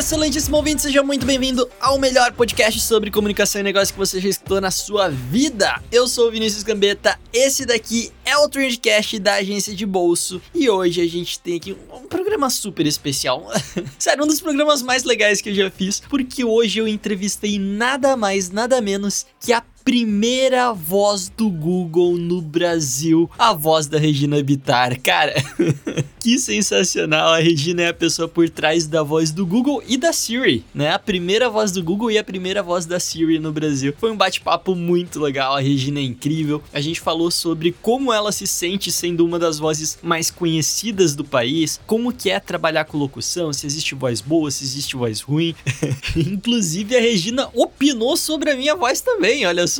Excelentíssimo ouvinte, seja muito bem-vindo ao melhor podcast sobre comunicação e negócio que você já escutou na sua vida. Eu sou o Vinícius Gambetta, esse daqui é o Trendcast da agência de bolso e hoje a gente tem aqui um programa super especial. Sério, um dos programas mais legais que eu já fiz, porque hoje eu entrevistei nada mais, nada menos que a primeira voz do Google no Brasil, a voz da Regina Bittar. Cara, que sensacional! A Regina é a pessoa por trás da voz do Google e da Siri, né? A primeira voz do Google e a primeira voz da Siri no Brasil. Foi um bate-papo muito legal, a Regina é incrível. A gente falou sobre como ela se sente sendo uma das vozes mais conhecidas do país, como que é trabalhar com locução, se existe voz boa, se existe voz ruim. Inclusive a Regina opinou sobre a minha voz também, olha só.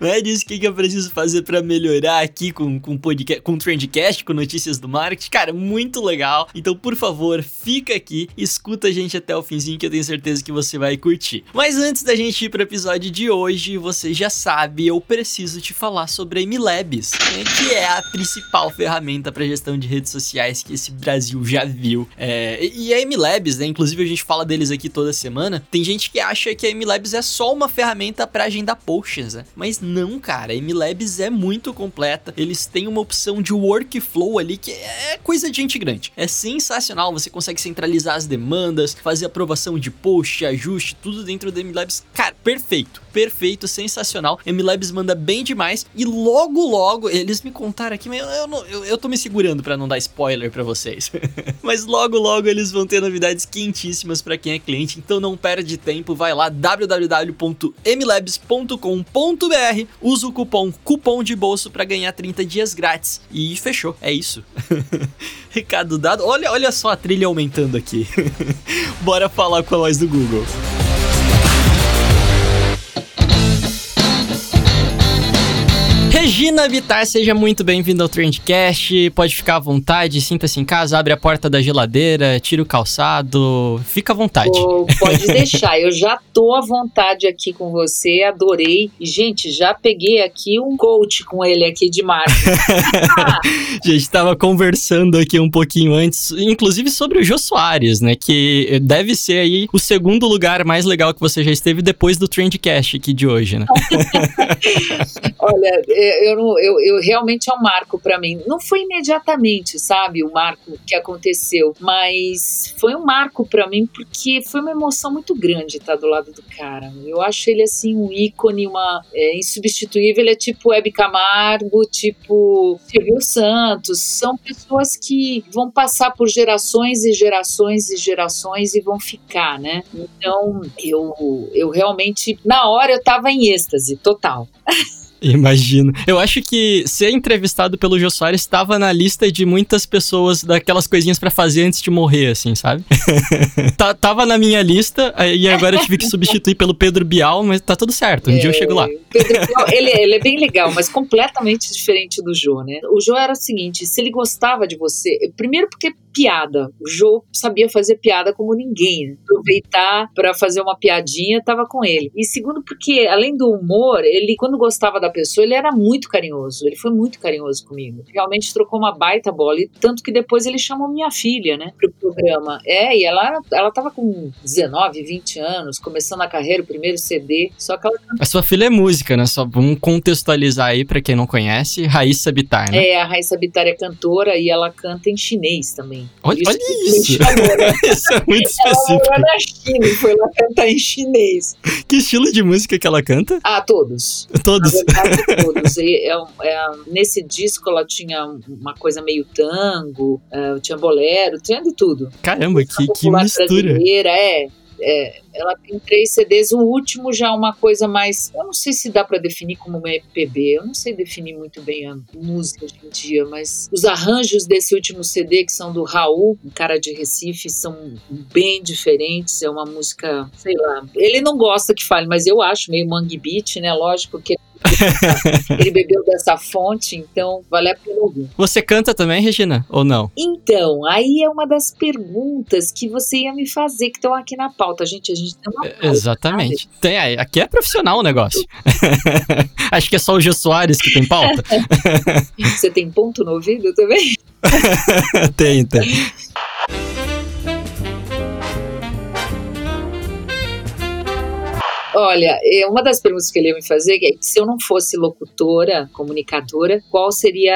Né? Disse o que, que eu preciso fazer para melhorar aqui com, com podcast, com Trendcast, com notícias do marketing. Cara, muito legal. Então, por favor, fica aqui, escuta a gente até o finzinho que eu tenho certeza que você vai curtir. Mas antes da gente ir pro episódio de hoje, você já sabe, eu preciso te falar sobre a MLabs, né? que é a principal ferramenta para gestão de redes sociais que esse Brasil já viu. É, e a MLabs, né? Inclusive a gente fala deles aqui toda semana. Tem gente que acha que a MLabs é só uma ferramenta para agendar posts, né? Mas não, cara, a MLabs é muito completa. Eles têm uma opção de workflow ali que é coisa de gente grande. É sensacional, você consegue centralizar as demandas, fazer aprovação de post, ajuste, tudo dentro da MLabs. Cara, perfeito, perfeito, sensacional. MLabs manda bem demais e logo logo eles me contaram aqui, mas eu, eu, eu, eu tô me segurando pra não dar spoiler pra vocês. mas logo logo eles vão ter novidades quentíssimas pra quem é cliente, então não perde tempo, vai lá www.mlabs.com.br, usa o cupom cupom de bolso pra ganhar 30 dias grátis. E fechou, é isso. Recado dado. Olha, olha só a trilha aumentando aqui. Bora falar com a voz do Google. Regina Vitar, seja muito bem-vinda ao Trendcast. Pode ficar à vontade, sinta-se em casa, abre a porta da geladeira, tira o calçado, fica à vontade. Pô, pode deixar, eu já tô à vontade aqui com você, adorei. E, gente, já peguei aqui um coach com ele aqui de marketing. A gente tava conversando aqui um pouquinho antes, inclusive sobre o Jô Soares, né? Que deve ser aí o segundo lugar mais legal que você já esteve depois do Trendcast aqui de hoje, né? Olha, é, eu, eu, eu realmente é um marco pra mim. Não foi imediatamente, sabe, o marco que aconteceu, mas foi um marco pra mim porque foi uma emoção muito grande estar do lado do cara. Eu acho ele assim um ícone, uma é, insubstituível. Ele é tipo Hebe Camargo, tipo Silvio Santos. São pessoas que vão passar por gerações e gerações e gerações e vão ficar, né? Então eu, eu realmente na hora eu tava em êxtase total. Imagino. Eu acho que ser entrevistado pelo Jô Soares estava na lista de muitas pessoas daquelas coisinhas pra fazer antes de morrer, assim, sabe? Tá- tava na minha lista e agora eu tive que substituir pelo Pedro Bial, mas tá tudo certo. Um dia eu chego lá. É, Pedro Bial, ele, ele é bem legal, mas completamente diferente do Jô, né? O Jô era o seguinte: se ele gostava de você, primeiro porque piada, o Jô sabia fazer piada como ninguém, né? aproveitar pra fazer uma piadinha, tava com ele. E segundo porque além do humor, ele quando gostava da pessoa, ele era muito carinhoso, ele foi muito carinhoso comigo. Realmente trocou uma baita bola e tanto que depois ele chamou minha filha, né, pro programa. É, e ela ela tava com 19, 20 anos, começando a carreira, o primeiro CD, só que ela A sua filha é música, né? Só vamos contextualizar aí pra quem não conhece. Raíssa Bittar, né? É, a Raíssa Bittar é cantora e ela canta em chinês também. Olha, Por olha me isso! chamou, né? isso é muito Ela específico. mora na China e foi lá cantar em chinês. Que estilo de música que ela canta? Ah, todos. Todos. Verdade, todos. E, é é, nesse disco ela tinha uma coisa meio tango, é, tinha bolero, tinha de tudo. Caramba, que, que mistura. brasileira, é. É, ela tem três CDs, o último já é uma coisa mais. Eu não sei se dá pra definir como uma MPB, eu não sei definir muito bem a música hoje em dia, mas os arranjos desse último CD, que são do Raul, um cara de Recife, são bem diferentes. É uma música, sei lá. Ele não gosta que fale, mas eu acho meio mangue beat, né? Lógico que Ele bebeu dessa fonte, então vale a pena ouvir. Você canta também, Regina? Ou não? Então, aí é uma das perguntas que você ia me fazer, que estão aqui na pauta. Gente, a gente tem uma pauta, Exatamente. Tem, aí, aqui é profissional o negócio. Acho que é só o Gil Soares que tem pauta. sabe? Você tem ponto no ouvido também? tem, tem. Olha, é, uma das perguntas que ele ia me fazer é que se eu não fosse locutora, comunicadora, qual seria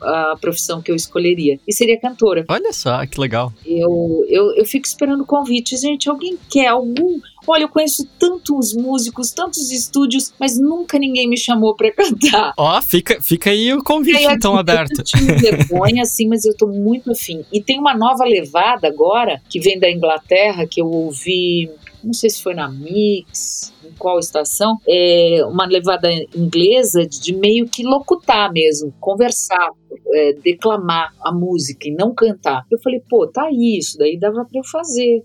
a, profissão que eu escolheria? E seria cantora. Olha só, que legal. Eu, eu, eu fico esperando convite. Gente, alguém quer algum Olha, eu conheço tantos músicos, tantos estúdios, mas nunca ninguém me chamou pra cantar. Ó, fica, fica aí o convite aí, então aberto. Eu tive vergonha, assim, mas eu tô muito afim. E tem uma nova levada agora, que vem da Inglaterra, que eu ouvi, não sei se foi na Mix, em qual estação, é uma levada inglesa de meio que locutar mesmo, conversar, é, declamar a música e não cantar. Eu falei, pô, tá aí, isso daí dava pra eu fazer.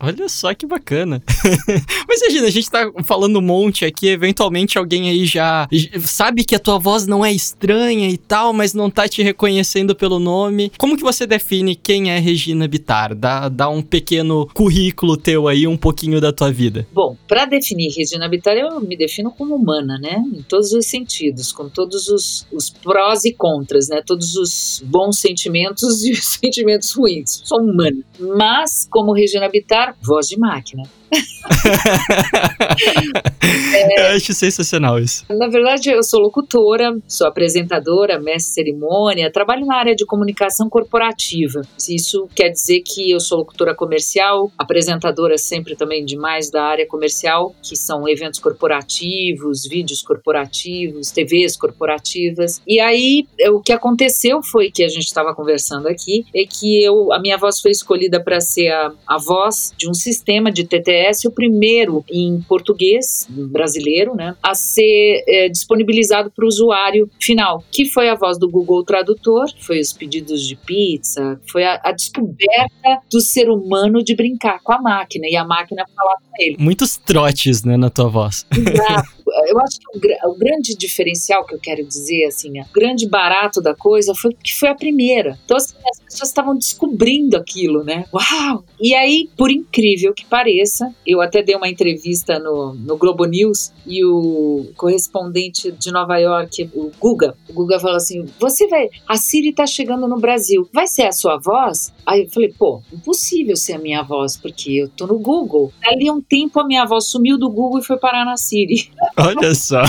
Olha só que bacana. Mas imagina, a gente tá falando um monte aqui, eventualmente alguém aí já sabe que a tua voz não é estranha e tal, mas não tá te reconhecendo pelo nome. Como que você define quem é Regina Bittar? Dá, dá um pequeno currículo teu aí, um pouquinho da tua vida. Bom, para definir Regina Bittar, eu me defino como humana, né? Em todos os sentidos, com todos os, os prós e contras, né? Todos os bons sentimentos e os sentimentos ruins. Sou humana. Mas, como Regina Bittar, voz de máquina. Eu acho sensacional isso. Na verdade, eu sou locutora, sou apresentadora, mestre cerimônia, trabalho na área de comunicação corporativa. Isso quer dizer que eu sou locutora comercial, apresentadora sempre também de mais da área comercial, que são eventos corporativos, vídeos corporativos, TVs corporativas. E aí, o que aconteceu foi que a gente estava conversando aqui, é que eu, a minha voz foi escolhida para ser a, a voz de um sistema de TTS, o primeiro em português brasileiro, né, a ser é, disponibilizado para o usuário final, que foi a voz do Google Tradutor, foi os pedidos de pizza, foi a, a descoberta do ser humano de brincar com a máquina e a máquina falar com ele. Muitos trotes, né, na tua voz. Exato. Eu acho que o, o grande diferencial que eu quero dizer, assim, o grande barato da coisa foi que foi a primeira. Então, assim, as pessoas estavam descobrindo aquilo, né? Uau! E aí, por incrível que pareça, eu até dei uma entrevista no, no Globo News e o correspondente de Nova York, o Guga, o Guga falou assim: Você vai. A Siri tá chegando no Brasil, vai ser a sua voz? Aí eu falei: Pô, impossível ser a minha voz, porque eu tô no Google. Dali um tempo a minha voz sumiu do Google e foi parar na Siri. Olha só.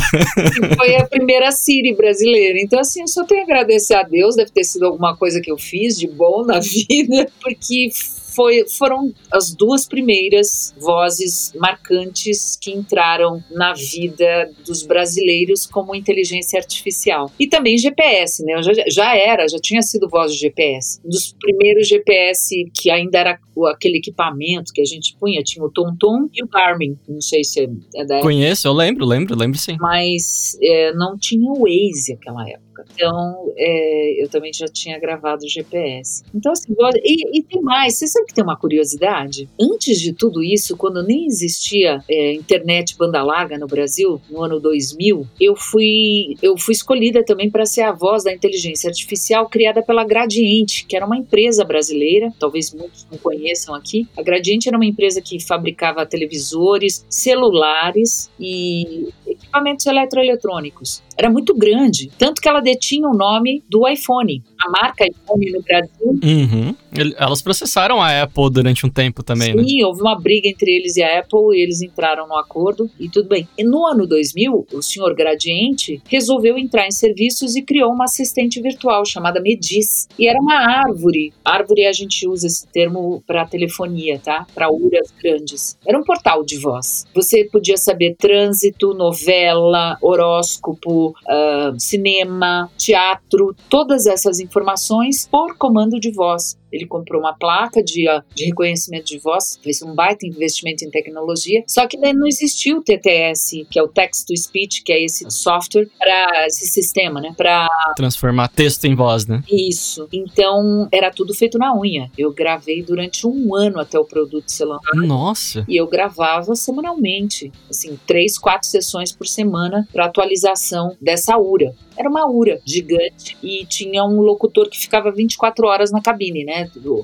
Foi a primeira Siri brasileira. Então, assim, eu só tenho a agradecer a Deus, deve ter sido alguma coisa que eu fiz de bom na vida, porque foi, foram as duas primeiras vozes marcantes que entraram na vida dos brasileiros como inteligência artificial. E também GPS, né? Já, já era, já tinha sido voz de GPS. Um dos primeiros GPS que ainda era aquele equipamento que a gente punha, tinha o TomTom e o Garmin. Não sei se é, é da época Conheço, eu lembro, lembro, lembro sim. mas é, não tinha o Waze naquela época. Então, é, eu também já tinha gravado o GPS. Então, assim, e, e tem mais. Você sabe que tem uma curiosidade? Antes de tudo isso, quando nem existia é, internet banda larga no Brasil, no ano 2000, eu fui, eu fui escolhida também para ser a voz da inteligência artificial criada pela Gradiente, que era uma empresa brasileira, talvez muitos não conheçam aqui. A Gradiente era uma empresa que fabricava televisores, celulares e equipamentos eletroeletrônicos. Era muito grande, tanto que ela detinha o nome do iPhone. A marca iPhone no Brasil Uhum. Elas processaram a Apple durante um tempo também, né? Sim, houve uma briga entre eles e a Apple, e eles entraram no acordo e tudo bem. E no ano 2000, o senhor Gradiente resolveu entrar em serviços e criou uma assistente virtual chamada Medis. E era uma árvore. Árvore a gente usa esse termo para telefonia, tá? Para uras grandes. Era um portal de voz. Você podia saber trânsito, novela, horóscopo, ah, cinema, teatro, todas essas informações por comando de voz. Ele comprou uma placa de, de reconhecimento de voz, fez um baita investimento em tecnologia, só que daí não existia o TTS, que é o Text to Speech, que é esse software para esse sistema, né? Para transformar texto em voz, né? Isso. Então era tudo feito na unha. Eu gravei durante um ano até o produto ser lançado. Nossa. E eu gravava semanalmente, assim, três, quatro sessões por semana para atualização dessa URA. Era uma URA gigante e tinha um locutor que ficava 24 horas na cabine, né?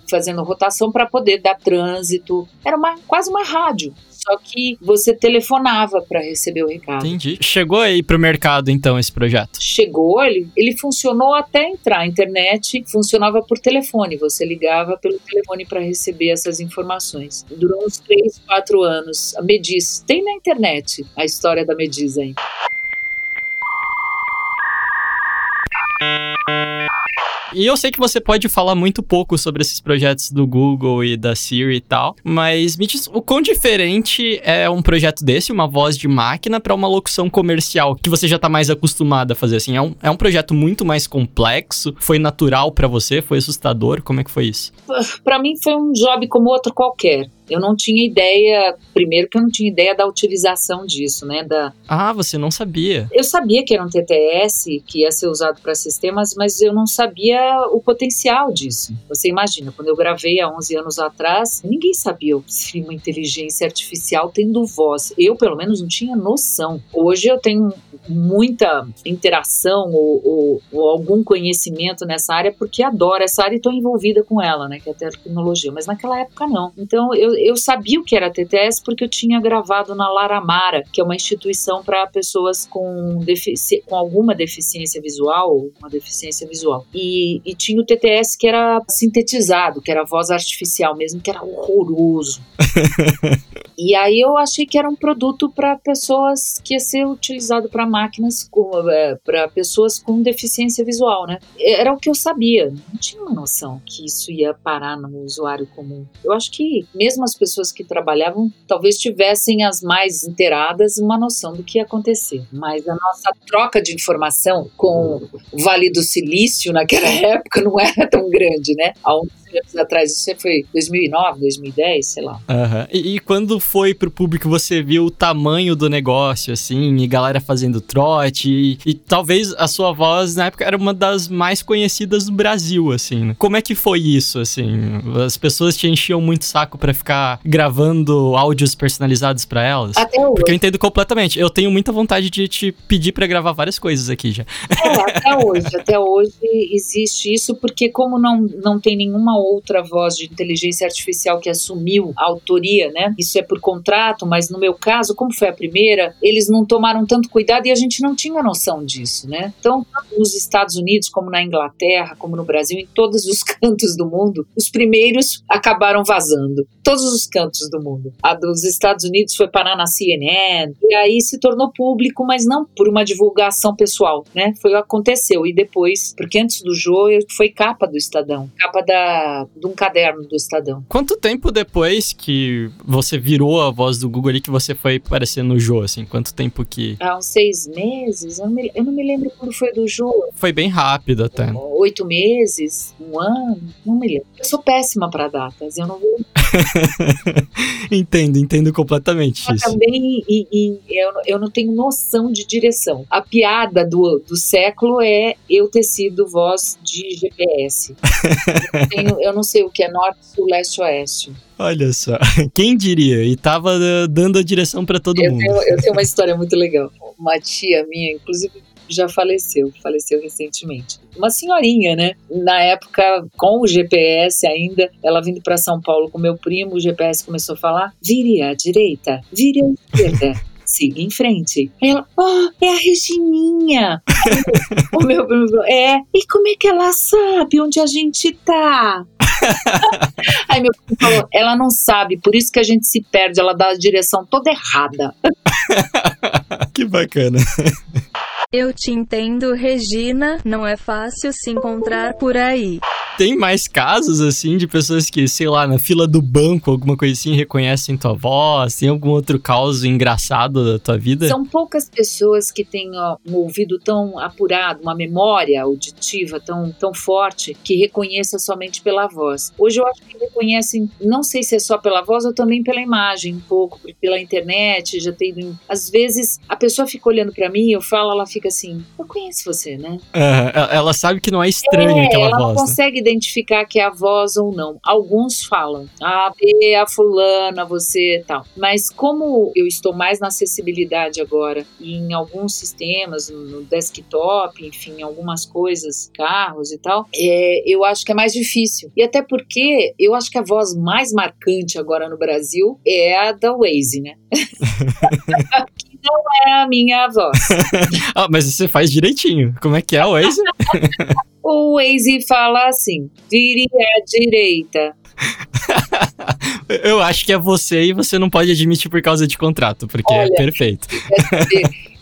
Fazendo rotação para poder dar trânsito. Era uma, quase uma rádio só que você telefonava para receber o recado. Entendi. Chegou aí pro mercado então esse projeto? Chegou, ele, ele funcionou até entrar. A internet funcionava por telefone, você ligava pelo telefone para receber essas informações. Durou uns 3, 4 anos. A Mediz, tem na internet a história da Mediz aí. E eu sei que você pode falar muito pouco sobre esses projetos do Google e da Siri e tal, mas me diz o quão diferente é um projeto desse, uma voz de máquina, para uma locução comercial que você já tá mais acostumado a fazer assim? É um, é um projeto muito mais complexo? Foi natural para você? Foi assustador? Como é que foi isso? Para mim foi um job como outro qualquer. Eu não tinha ideia, primeiro que eu não tinha ideia da utilização disso, né? Da... Ah, você não sabia? Eu sabia que era um TTS, que ia ser usado para sistemas, mas eu não sabia o potencial disso. Você imagina, quando eu gravei há 11 anos atrás, ninguém sabia se uma inteligência artificial tendo voz. Eu, pelo menos, não tinha noção. Hoje eu tenho muita interação ou, ou, ou algum conhecimento nessa área porque adoro essa área e estou envolvida com ela, né? Que é a tecnologia. Mas naquela época não. Então eu, eu sabia o que era TTS porque eu tinha gravado na Laramara, que é uma instituição para pessoas com, com alguma deficiência visual, uma deficiência visual. E, e tinha o TTS que era sintetizado, que era voz artificial mesmo, que era horroroso. e aí eu achei que era um produto para pessoas que ia ser utilizado para máquinas, é, para pessoas com deficiência visual, né? Era o que eu sabia, não tinha uma noção que isso ia parar no usuário comum. Eu acho que mesmo as pessoas que trabalhavam talvez tivessem as mais inteiradas uma noção do que ia acontecer. Mas a nossa troca de informação com o Vale do Silício naquela época não era tão grande, né? Há uns anos atrás, isso foi 2009, 2010, sei lá. Uhum. E, e, quando foi pro público, você viu o tamanho do negócio, assim, e galera fazendo trote, e, e talvez a sua voz na época era uma das mais conhecidas do Brasil, assim. Né? Como é que foi isso, assim? As pessoas te enchiam muito saco para ficar gravando áudios personalizados para elas? Até hoje. Porque eu entendo completamente. Eu tenho muita vontade de te pedir para gravar várias coisas aqui já. É, até hoje. Até hoje existe isso, porque como não, não tem nenhuma outra voz de inteligência artificial que assumiu a autoria, né? Isso é por contrato, mas no meu caso, como foi a primeira, eles não tomaram tanto cuidado e a gente não tinha noção disso, né? Então, nos Estados Unidos, como na Inglaterra, como no Brasil, em todos os cantos do mundo, os primeiros acabaram vazando. Todos os cantos do mundo. A dos Estados Unidos foi parar na CNN e aí se tornou público, mas não por uma divulgação pessoal, né? Foi aconteceu e depois, porque antes do jogo foi capa do Estadão, capa da de um caderno do Estadão. Quanto tempo depois que você virou a voz do Google ali que você foi aparecer no Jô, assim? Quanto tempo que... Há uns seis meses? Eu não me, eu não me lembro quando foi do Jô. Foi bem rápido até. Oito meses? Um ano? Não me lembro. Eu sou péssima para datas, eu não vou... entendo, entendo completamente Mas isso. Também e, e eu, eu não tenho noção de direção. A piada do, do século é eu ter sido voz de GPS. eu tenho, eu não sei o que é norte, sul, leste, oeste. Olha só, quem diria? E tava uh, dando a direção para todo eu mundo. Tenho, eu tenho uma história muito legal. Uma tia minha, inclusive, já faleceu, faleceu recentemente. Uma senhorinha, né? Na época, com o GPS ainda, ela vindo para São Paulo com meu primo, o GPS começou a falar: vire à direita, vire à esquerda. siga em frente. Aí ela, oh, é a Regininha. o meu primo falou, é, e como é que ela sabe onde a gente tá? Aí meu primo falou, ela não sabe, por isso que a gente se perde, ela dá a direção toda errada. que bacana. Eu te entendo, Regina, não é fácil se encontrar por aí. tem mais casos, assim, de pessoas que, sei lá, na fila do banco, alguma coisa assim, reconhecem tua voz? Tem algum outro caos engraçado da tua vida? São poucas pessoas que têm ó, um ouvido tão apurado, uma memória auditiva tão, tão forte, que reconheça somente pela voz. Hoje eu acho que reconhecem, não sei se é só pela voz ou também pela imagem, um pouco, pela internet, já tem. Às vezes a pessoa fica olhando para mim, eu falo, ela fica assim: Eu conheço você, né? Uh, ela sabe que não é estranho é, aquela ela voz. Ela não né? consegue identificar que é a voz ou não. Alguns falam, ah, é a fulana, você tal. Mas como eu estou mais na acessibilidade agora, e em alguns sistemas, no desktop, enfim, em algumas coisas, carros e tal, é, eu acho que é mais difícil. E até porque eu acho que a voz mais marcante agora no Brasil é a da Waze, né? não é a minha voz. ah, mas você faz direitinho. Como é que é o Waze? o Waze fala assim: vire à direita. Eu acho que é você e você não pode admitir por causa de contrato, porque é Olha, é perfeito.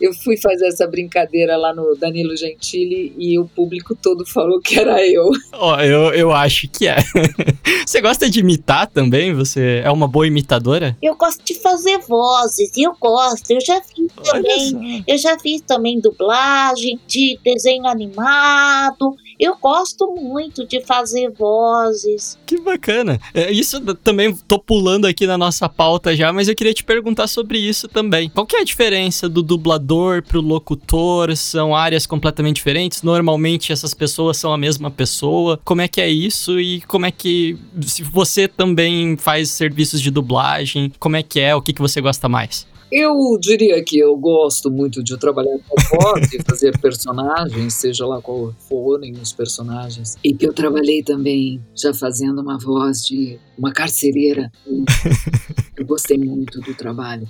Eu fui fazer essa brincadeira lá no Danilo Gentili e o público todo falou que era eu. Ó, oh, eu, eu acho que é. Você gosta de imitar também? Você é uma boa imitadora? Eu gosto de fazer vozes, eu gosto. Eu já fiz também. Eu já fiz também dublagem de desenho animado. Eu gosto muito de fazer vozes. Que bacana. É, isso também tô pulando aqui na nossa pauta já, mas eu queria te perguntar sobre isso também. Qual que é a diferença do dublador pro locutor? São áreas completamente diferentes? Normalmente essas pessoas são a mesma pessoa? Como é que é isso? E como é que se você também faz serviços de dublagem, como é que é? O que, que você gosta mais? Eu diria que eu gosto muito de trabalhar com voz e fazer personagens, seja lá qual forem os personagens. E que eu trabalhei também já fazendo uma voz de uma carcereira. Eu gostei muito do trabalho.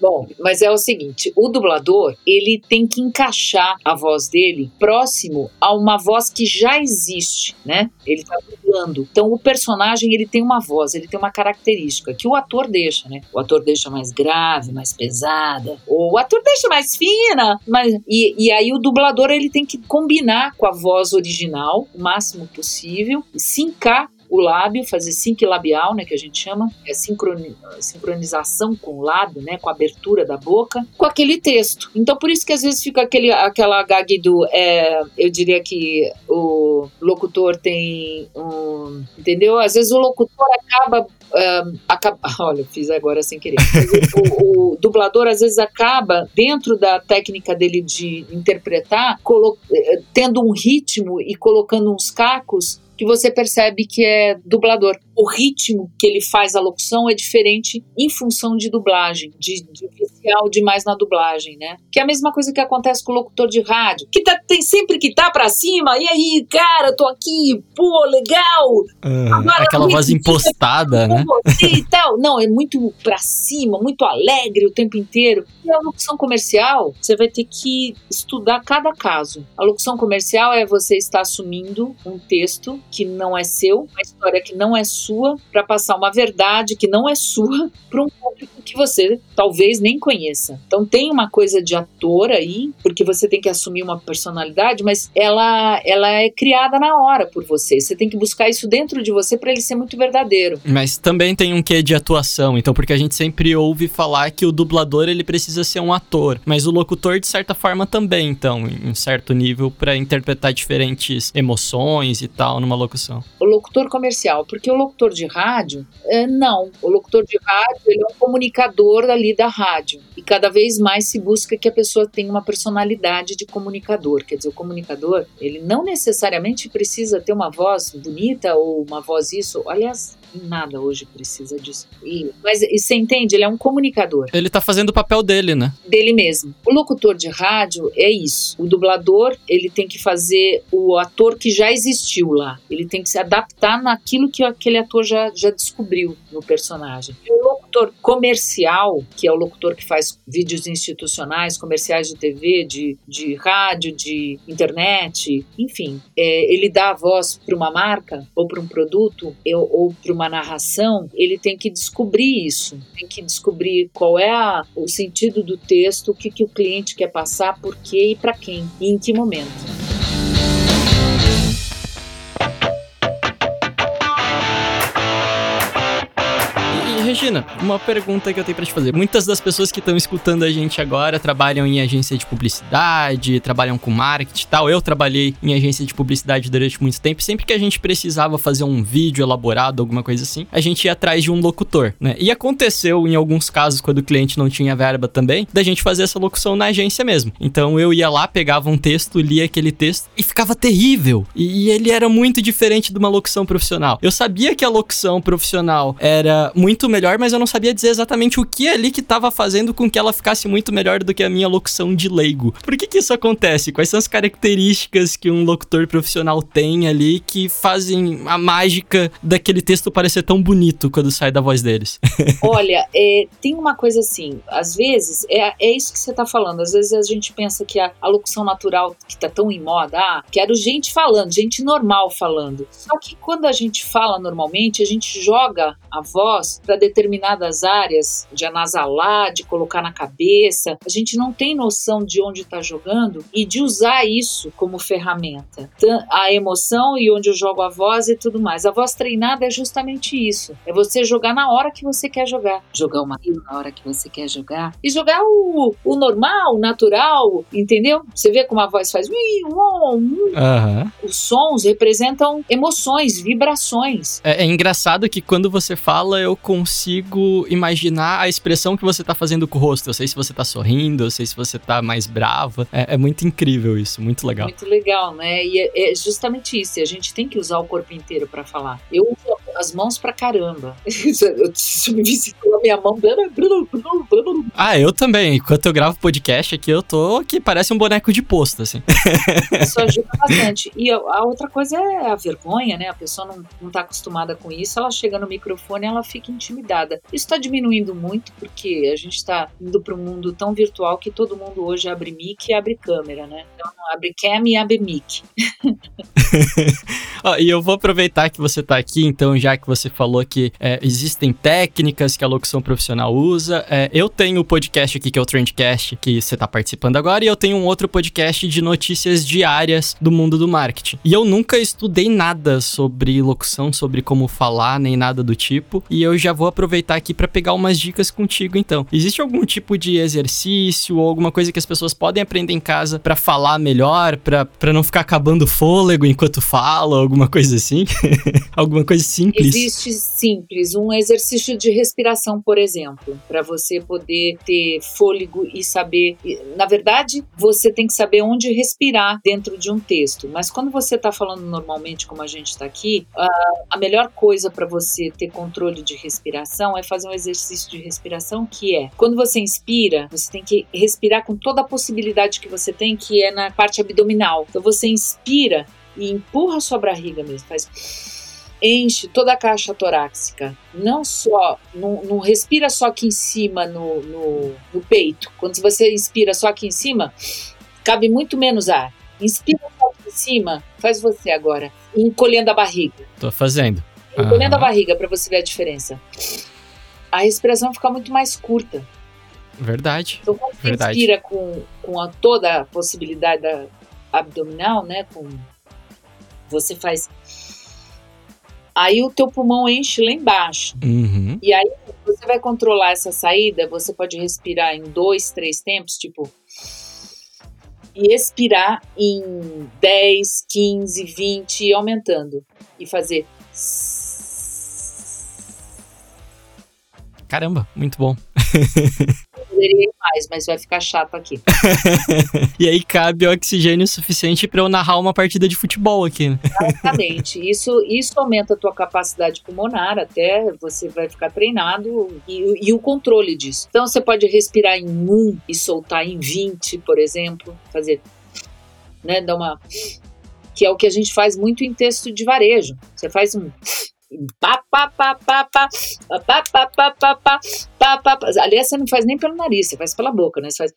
Bom, mas é o seguinte, o dublador, ele tem que encaixar a voz dele próximo a uma voz que já existe, né? Ele tá dublando. Então o personagem, ele tem uma voz, ele tem uma característica que o ator deixa, né? O ator deixa mais grave, mais pesada, ou o ator deixa mais fina, mas e, e aí o dublador ele tem que combinar com a voz original o máximo possível, sincar o lábio, fazer sync labial, né, que a gente chama, é sincroni sincronização com o lábio, né, com a abertura da boca, com aquele texto. Então por isso que às vezes fica aquele, aquela gag do, é, eu diria que o locutor tem um, entendeu? Às vezes o locutor acaba um, acaba, olha, fiz agora sem querer. o, o, dublador às vezes acaba, dentro da técnica dele de interpretar, eh, tendo um ritmo e colocando uns cacos que você percebe que é dublador. O ritmo que ele faz a locução é diferente em função de dublagem, de, de oficial demais na dublagem, né? Que é a mesma coisa que acontece com o locutor de rádio, que tá, tem sempre que tá pra cima, e aí, cara, tô aqui, pô, legal. Uhum, aquela voz impostada, né? e tal. Não, é muito pra cima, muito alegre o tempo inteiro. E a locução comercial, você vai ter que estudar cada caso. A locução comercial é você estar assumindo um texto que não é seu, uma história que não é sua, para passar uma verdade que não é sua para um público que você talvez nem conheça. Então tem uma coisa de ator aí, porque você tem que assumir uma personalidade, mas ela ela é criada na hora por você. Você tem que buscar isso dentro de você para ele ser muito verdadeiro. Mas também tem um quê de atuação, então porque a gente sempre ouve falar que o dublador ele precisa ser um ator, mas o locutor de certa forma também, então, em um certo nível para interpretar diferentes emoções e tal numa locução. O locutor comercial, porque o locutor de rádio, é, não. O locutor de rádio ele é um comunicador ali da rádio e cada vez mais se busca que a pessoa tenha uma personalidade de comunicador. Quer dizer, o comunicador ele não necessariamente precisa ter uma voz bonita ou uma voz isso. Aliás, nada hoje precisa disso. E, mas e você entende? Ele é um comunicador. Ele tá fazendo o papel dele, né? Dele mesmo. O locutor de rádio é isso. O dublador, ele tem que fazer o ator que já existiu lá. Ele tem que se adaptar naquilo que aquele ator já, já descobriu no personagem. O locutor comercial, que é o locutor que faz vídeos institucionais, comerciais de TV, de, de rádio, de internet, enfim, é, ele dá a voz para uma marca ou para um produto ou, para uma narração, ele tem que descobrir isso, tem que descobrir qual é a, o sentido do texto, o que, que o cliente quer passar, por quê e para quem, e em que momento. Imagina, uma pergunta que eu tenho pra te fazer. Muitas das pessoas que estão escutando a gente agora trabalham em agência de publicidade, trabalham com marketing e tal. Eu trabalhei em agência de publicidade durante muito tempo. Sempre que a gente precisava fazer um vídeo elaborado, alguma coisa assim, a gente ia atrás de um locutor, né? E aconteceu em alguns casos, quando o cliente não tinha verba também, da gente fazer essa locução na agência mesmo. Então eu ia lá, pegava um texto, lia aquele texto e ficava terrível. E, e ele era muito diferente de uma locução profissional. Eu sabia que a locução profissional era muito melhor, mas eu não sabia dizer exatamente o que ali que estava fazendo com que ela ficasse muito melhor do que a minha locução de leigo. Por que que isso acontece? Quais são as características que um locutor profissional tem ali que fazem a mágica daquele texto parecer tão bonito quando sai da voz deles? Olha, é, tem uma coisa assim, às vezes, é, é isso que você tá falando, às vezes a gente pensa que a, a locução natural que tá tão em moda, ah, quero gente falando, gente normal falando. Só que quando a gente fala normalmente, a gente joga a voz para determinadas áreas de anasalar, de colocar na cabeça. A gente não tem noção de onde está jogando e de usar isso como ferramenta. A emoção e onde eu jogo a voz e tudo mais. A voz treinada é justamente isso. É você jogar na hora que você quer jogar. Jogar uma na hora que você quer jogar. E jogar o, o normal, o natural, entendeu? Você vê como a voz faz. Uhum. Os sons representam emoções, vibrações. É, é engraçado que quando você fala, eu consigo imaginar a expressão que você tá fazendo com o rosto. Eu sei se você tá sorrindo, eu sei se você tá mais brava. É, é muito incrível isso, muito legal. Muito legal, né? E é, é justamente isso. A gente tem que usar o corpo inteiro para falar. Eu uso as mãos pra caramba. eu me visitou minha mão. Ah, eu também. Enquanto eu gravo podcast aqui, eu tô que parece um boneco de posto, assim. Isso ajuda bastante. E a outra coisa é a vergonha, né? A pessoa não, não tá acostumada com isso, ela chega no microfone ela fica intimidada. Isso tá diminuindo muito porque a gente está indo para um mundo tão virtual que todo mundo hoje abre mic e abre câmera, né? Então abre cam e abre mic. oh, e eu vou aproveitar que você está aqui, então, já que você falou que é, existem técnicas que a locução profissional usa. É, eu tenho o podcast aqui, que é o Trendcast, que você está participando agora, e eu tenho um outro podcast de notícias diárias do mundo do marketing. E eu nunca estudei nada sobre locução, sobre como falar, nem nada do tipo. E eu já vou aproveitar aqui para pegar umas dicas contigo, então. Existe algum tipo de exercício ou alguma coisa que as pessoas podem aprender em casa para falar melhor, para não ficar acabando fôlego enquanto fala, alguma coisa assim? alguma coisa simples? Existe simples, um exercício de respiração, por exemplo, para você poder ter fôlego e saber. Na verdade, você tem que saber onde respirar dentro de um texto, mas quando você está falando normalmente, como a gente está aqui, a melhor coisa para você ter controle de respiração é fazer um exercício de respiração que é quando você inspira, você tem que respirar com toda a possibilidade que você tem, que é na parte abdominal. Então você inspira e empurra sua barriga mesmo, faz enche toda a caixa torácica. Não só, não, não respira só aqui em cima no, no, no, peito. Quando você inspira só aqui em cima, cabe muito menos ar. Inspira só aqui em cima, faz você agora, encolhendo a barriga. Tô fazendo. Encolhendo a barriga para você ver a diferença. A respiração fica muito mais curta. Verdade. Então, quando você Verdade. inspira com, com a, toda a possibilidade da abdominal, né? Com, você faz. Aí o teu pulmão enche lá embaixo. Uhum. E aí você vai controlar essa saída. Você pode respirar em dois, três tempos, tipo. E expirar em 10, 15, 20 e aumentando. E fazer. Caramba, muito bom. Poderia ir mais, mas vai ficar chato aqui. e aí cabe oxigênio suficiente para eu narrar uma partida de futebol aqui. Né? Exatamente. Isso, isso aumenta a tua capacidade pulmonar, até você vai ficar treinado e, e o controle disso. Então você pode respirar em 1 e soltar em 20, por exemplo, fazer, né, dar uma que é o que a gente faz muito em texto de varejo. Você faz um Aliás, você não faz nem pelo nariz, você faz pela boca, né? Você faz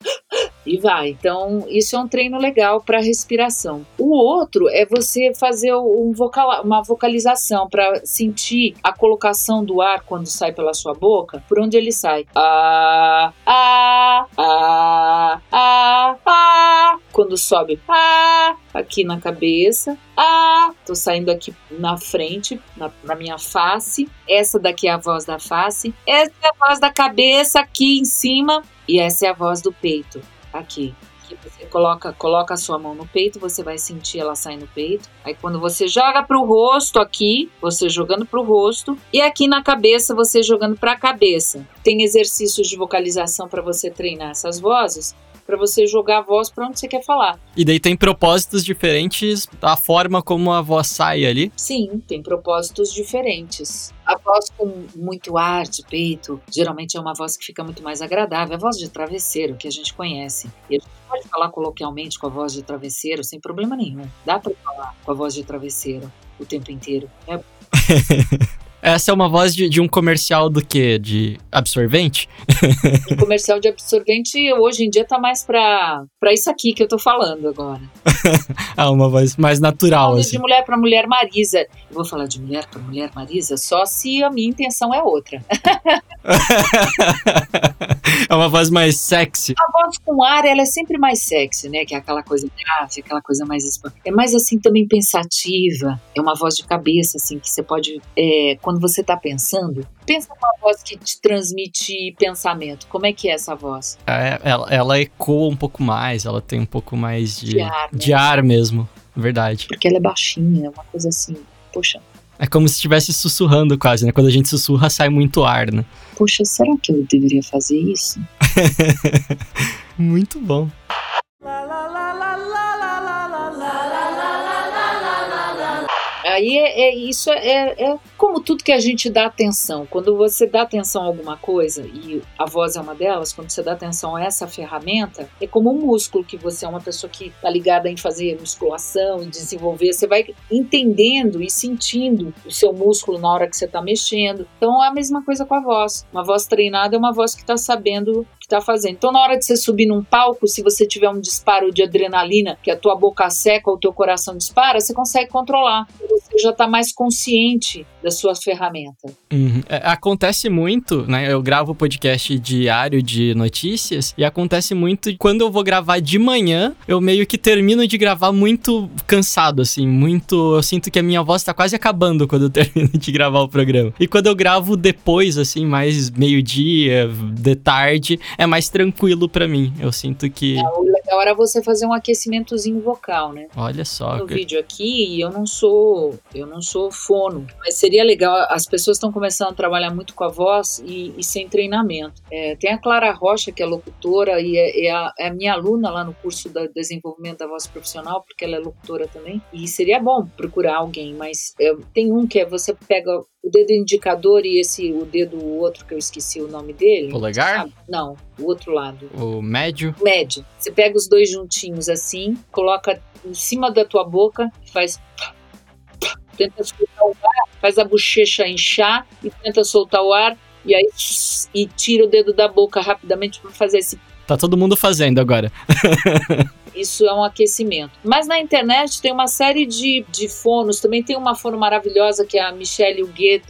e vai. Então, isso é um treino legal para respiração. O outro é você fazer um vocal, uma vocalização para sentir a colocação do ar quando sai pela sua boca, por onde ele sai. Ah, ah, ah, ah, ah. Quando sobe, ah, aqui na cabeça. Ah, tô saindo aqui na frente, na, na, minha face. Essa daqui é a voz da face. Essa é a voz da cabeça aqui em cima. E essa é a voz do peito, aqui você coloca, coloca a sua mão no peito, você vai sentir ela sair no peito. Aí quando você joga para o rosto aqui, você jogando para o rosto e aqui na cabeça você jogando para a cabeça. Tem exercícios de vocalização para você treinar essas vozes para você jogar a voz para onde você quer falar. E daí tem propósitos diferentes a forma como a voz sai ali? Sim, tem propósitos diferentes. A voz com muito ar de peito, geralmente é uma voz que fica muito mais agradável. A voz de travesseiro, que a gente conhece. E a gente pode falar coloquialmente com a voz de travesseiro sem problema nenhum. Dá para falar com a voz de travesseiro o tempo inteiro. É Essa é uma voz de, de um comercial do quê? De absorvente? Um comercial de absorvente hoje em dia tá mais pra, pra isso aqui que eu tô falando agora. ah, uma voz mais natural, assim. De mulher para mulher Marisa. Eu vou falar de mulher para mulher Marisa só se a minha intenção é outra. é uma voz mais sexy. A voz com ar, ela é sempre mais sexy, né? Que é aquela coisa grave, aquela coisa mais... É mais, assim, também pensativa. É uma voz de cabeça, assim, que você pode... É, quando você está pensando, pensa numa voz que te transmite pensamento. Como é que é essa voz? É, ela, ela ecoa um pouco mais, ela tem um pouco mais de, de, ar, né? de ar mesmo. Verdade. Porque ela é baixinha, é uma coisa assim, poxa. É como se estivesse sussurrando quase, né? Quando a gente sussurra, sai muito ar, né? Poxa, será que eu deveria fazer isso? muito bom. Aí é, é isso é, é, como tudo que a gente dá atenção. Quando você dá atenção a alguma coisa, e a voz é uma delas, quando você dá atenção a essa ferramenta, é como um músculo que você é uma pessoa que está ligada em fazer musculação e desenvolver. Você vai entendendo e sentindo o seu músculo na hora que você está mexendo. Então é a mesma coisa com a voz. Uma voz treinada é uma voz que está sabendo que está fazendo. Então, na hora de você subir num palco, se você tiver um disparo de adrenalina, que a tua boca seca ou o teu coração dispara, você consegue controlar. Você já está mais consciente da sua ferramenta. Uhum. É, acontece muito, né? Eu gravo podcast diário de notícias e acontece muito quando eu vou gravar de manhã, eu meio que termino de gravar muito cansado, assim, muito. Eu sinto que a minha voz está quase acabando quando eu termino de gravar o programa. E quando eu gravo depois, assim, mais meio-dia, de tarde, é mais tranquilo para mim. Eu sinto que. É, o legal era você fazer um aquecimentozinho vocal, né? Olha só. No vídeo aqui, eu não sou. Eu não sou fono, mas seria legal. As pessoas estão começando a trabalhar muito com a voz e, e sem treinamento. É, tem a Clara Rocha, que é locutora e é, é, a, é, a, minha aluna lá no curso de desenvolvimento da voz profissional, porque ela é locutora também. E seria bom procurar alguém, mas é, tem um que é você pega o dedo indicador e esse o dedo outro que eu esqueci o nome dele. Polegar? Sabe? Não, o outro lado. O médio? Médio. Você pega os dois juntinhos assim, coloca em cima da tua boca, faz tenta soltar o ar, faz a bochecha inchar e tenta soltar o ar e aí e tira o dedo da boca rapidamente para fazer esse Tá todo mundo fazendo agora. Isso é um aquecimento. Mas na internet tem uma série de, de fonos. Também tem uma fono maravilhosa que é a Michelle Huguet.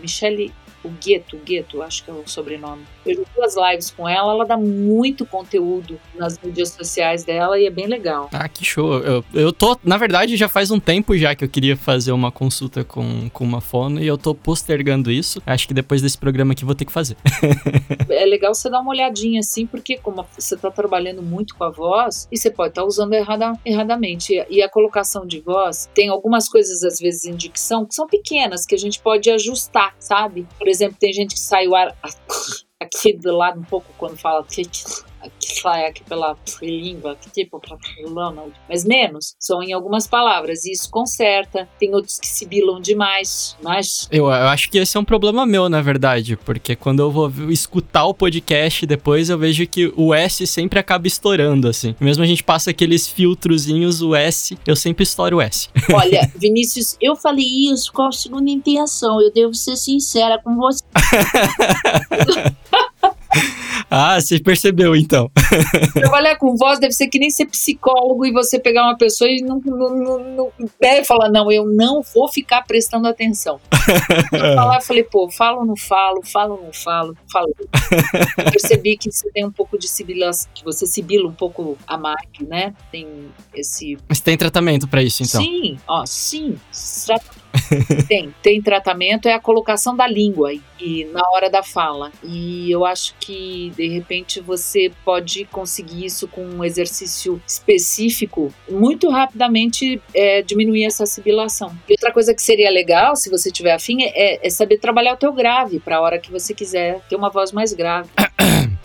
Michelle o Gueto, Gueto, acho que é o sobrenome. Eu vi duas lives com ela, ela dá muito conteúdo nas mídias sociais dela e é bem legal. Ah, que show. Eu, eu tô, na verdade, já faz um tempo já que eu queria fazer uma consulta com, com uma fono e eu tô postergando isso. Acho que depois desse programa aqui vou ter que fazer. é legal você dar uma olhadinha assim, porque como você tá trabalhando muito com a voz e você pode estar tá usando errada, erradamente. E a colocação de voz tem algumas coisas, às vezes, em dicção, que são pequenas, que a gente pode ajustar, sabe? Por por exemplo, tem gente que sai o ar aqui do lado um pouco quando fala que sai aqui pela língua, que tipo, mas menos, são em algumas palavras, e isso conserta. Tem outros que sibilam demais, mas. Eu, eu acho que esse é um problema meu, na verdade, porque quando eu vou escutar o podcast depois, eu vejo que o S sempre acaba estourando, assim. Mesmo a gente passa aqueles filtrozinhos, o S, eu sempre estouro o S. Olha, Vinícius, eu falei isso com a segunda intenção, eu devo ser sincera com você. Ah, você percebeu então. Trabalhar com voz deve ser que nem ser psicólogo e você pegar uma pessoa e não, não, não, não deve falar, não, eu não vou ficar prestando atenção. Eu falar, falei, pô, falo ou não falo, falo ou não falo, falo. Eu percebi que você tem um pouco de sibilação, que você sibila um pouco a marca, né? Tem esse. Mas tem tratamento pra isso, então? Sim, ó, sim. Tratamento. tem, tem tratamento, é a colocação da língua e, na hora da fala. E eu acho que de repente você pode conseguir isso com um exercício específico, muito rapidamente é, diminuir essa sibilação. E outra coisa que seria legal, se você tiver afim, é, é saber trabalhar o teu grave para a hora que você quiser ter uma voz mais grave.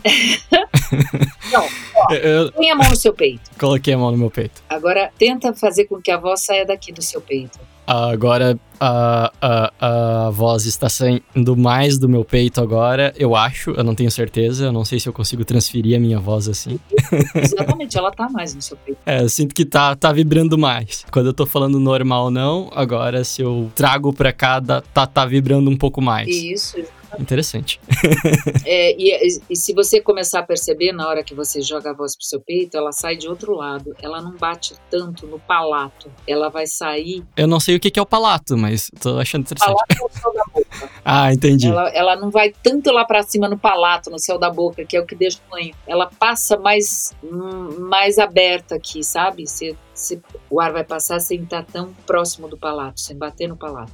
Não, ó, Eu põe a mão no seu peito. coloquei a mão no meu peito. Agora tenta fazer com que a voz saia daqui do seu peito. Agora a, a, a voz está saindo mais do meu peito agora, eu acho, eu não tenho certeza, eu não sei se eu consigo transferir a minha voz assim. Exatamente, ela tá mais no seu peito. É, eu sinto que tá, tá vibrando mais. Quando eu tô falando normal não, agora se eu trago pra cá, tá, tá vibrando um pouco mais. Isso. Interessante. É, e, e se você começar a perceber na hora que você joga a voz pro seu peito, ela sai de outro lado. Ela não bate tanto no palato. Ela vai sair. Eu não sei o que que é o palato, mas tô achando interessante. Palato é o céu da boca. Ah, entendi. Ela, ela não vai tanto lá pra cima no palato, no céu da boca, que é o que deixa o banho. Ela passa mais, hum, mais aberta aqui, sabe? Você, você- o ar vai passar sem estar tão próximo do palato, sem bater no palato.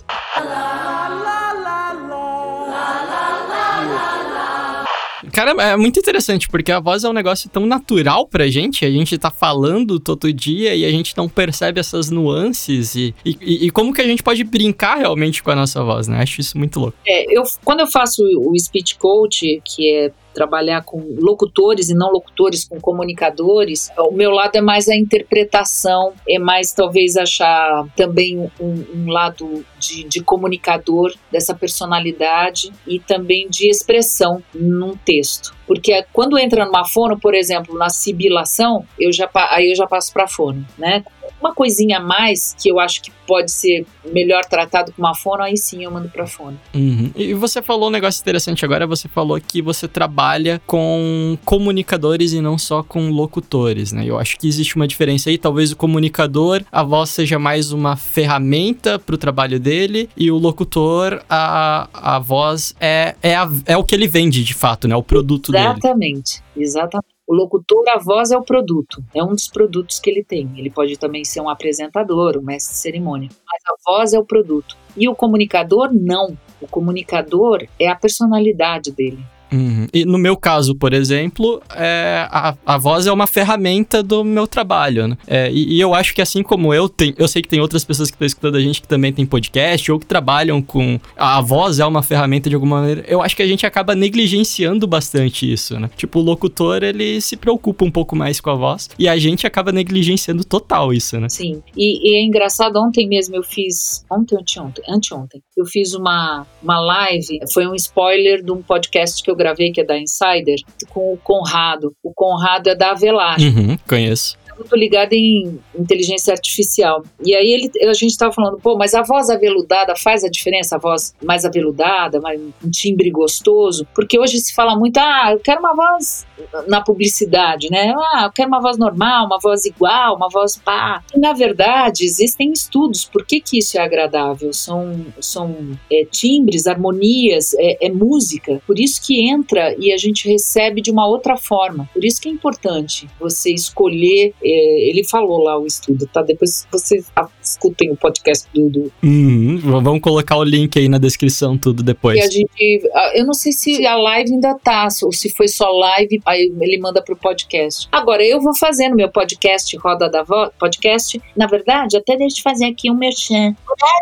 Cara, é muito interessante, porque a voz é um negócio tão natural pra gente, a gente tá falando todo dia e a gente não percebe essas nuances e, e, e como que a gente pode brincar realmente com a nossa voz, né? Acho isso muito louco. É, eu, quando eu faço o speech coach, que é trabalhar com locutores e não locutores, com comunicadores, o meu lado é mais a interpretação, é mais talvez achar também um, um lado de, de comunicador dessa personalidade e também de expressão num texto. Porque quando entra numa fono, por exemplo, na sibilação, eu já, aí eu já passo para fono, né? Uma coisinha a mais que eu acho que pode ser melhor tratado com uma fono, aí sim eu mando para fono. Uhum. E você falou um negócio interessante agora, você falou que você trabalha com comunicadores e não só com locutores, né? Eu acho que existe uma diferença aí, talvez o comunicador, a voz seja mais uma ferramenta pro trabalho dele, e o locutor, a, a voz é, é, a- é o que ele vende de fato, né? O produto dele. Exatamente, exatamente. O locutor, a voz é o produto, é um dos produtos que ele tem. Ele pode também ser um apresentador, um mestre de cerimônia, mas a voz é o produto. E o comunicador, não. O comunicador é a personalidade dele. Uhum. E no meu caso, por exemplo, é, a, a voz é uma ferramenta do meu trabalho, né? É, e, e eu acho que assim como eu, tem, eu sei que tem outras pessoas que estão escutando a gente que também tem podcast ou que trabalham com. A voz é uma ferramenta de alguma maneira. Eu acho que a gente acaba negligenciando bastante isso, né? Tipo, o locutor, ele se preocupa um pouco mais com a voz e a gente acaba negligenciando total isso, né? Sim. E, e é engraçado, ontem mesmo eu fiz. Ontem anteontem? Anteontem. Eu fiz uma, uma live, foi um spoiler de um podcast que eu gravei, que é da Insider, com o Conrado. O Conrado é da Avelar. Uhum, conheço. muito ligado em inteligência artificial. E aí ele, a gente estava falando, pô, mas a voz aveludada faz a diferença, a voz mais aveludada, mais, um timbre gostoso? Porque hoje se fala muito, ah, eu quero uma voz na publicidade, né? Ah, eu quero uma voz normal, uma voz igual, uma voz pá. E, na verdade, existem estudos. Por que, que isso é agradável? São, são é, timbres, harmonias, é, é música. Por isso que entra e a gente recebe de uma outra forma. Por isso que é importante você escolher. é, ele falou lá o estudo, tá? Depois vocês escutem o podcast do, do Uhum, vamos colocar o link aí na descrição, tudo depois. gente, eu não sei se a live ainda tá, ou se foi só live, aí ele manda pro podcast. Agora, eu vou fazer no meu podcast, Roda da Voz, podcast, na verdade, até deixa eu fazer aqui um merchan.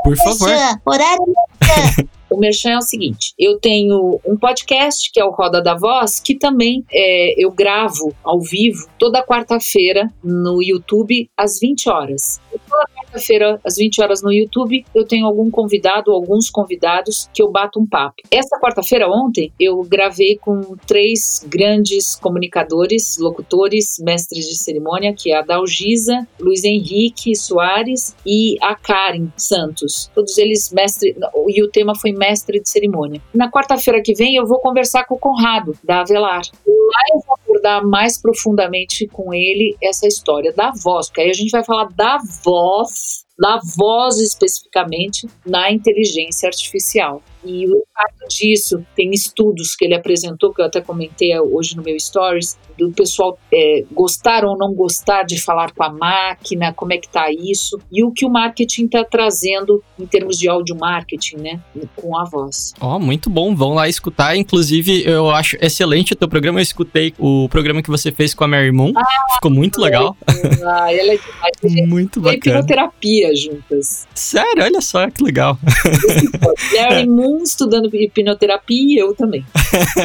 Por favor. Merchan, Horário O merchan é o seguinte: eu tenho um podcast que é o Roda da Voz, que também é, eu gravo ao vivo toda quarta-feira no YouTube às 20 horas. E Toda quarta-feira às 20 horas no YouTube eu tenho algum convidado, alguns convidados que eu bato um papo. Essa quarta-feira ontem eu gravei com três grandes comunicadores, locutores, mestres de cerimônia, que é a Dalgisa, Luiz Henrique Soares e a Karen Santos. Todos eles mestre e o tema foi mestre de cerimônia. Na quarta-feira que vem eu vou conversar com o Conrado da Avelar. lá eu vou abordar mais profundamente com ele essa história da voz, porque aí a gente vai falar da voz, da voz especificamente na inteligência artificial. E o impacto disso, tem estudos que ele apresentou, que eu até comentei hoje no meu Stories, do pessoal é, gostar ou não gostar de falar com a máquina, como é que tá isso, e o que o marketing está trazendo em termos de áudio marketing, né, com a voz. Ó, oh, muito bom, vão lá escutar, inclusive eu acho excelente o teu programa, eu escutei o programa que você fez com a Mary Moon, ah, ficou muito legal. Ah, ela é demais. muito bacana. hipnoterapia juntas. Sério, olha só que legal. Mary Moon estudando hipnoterapia e eu também.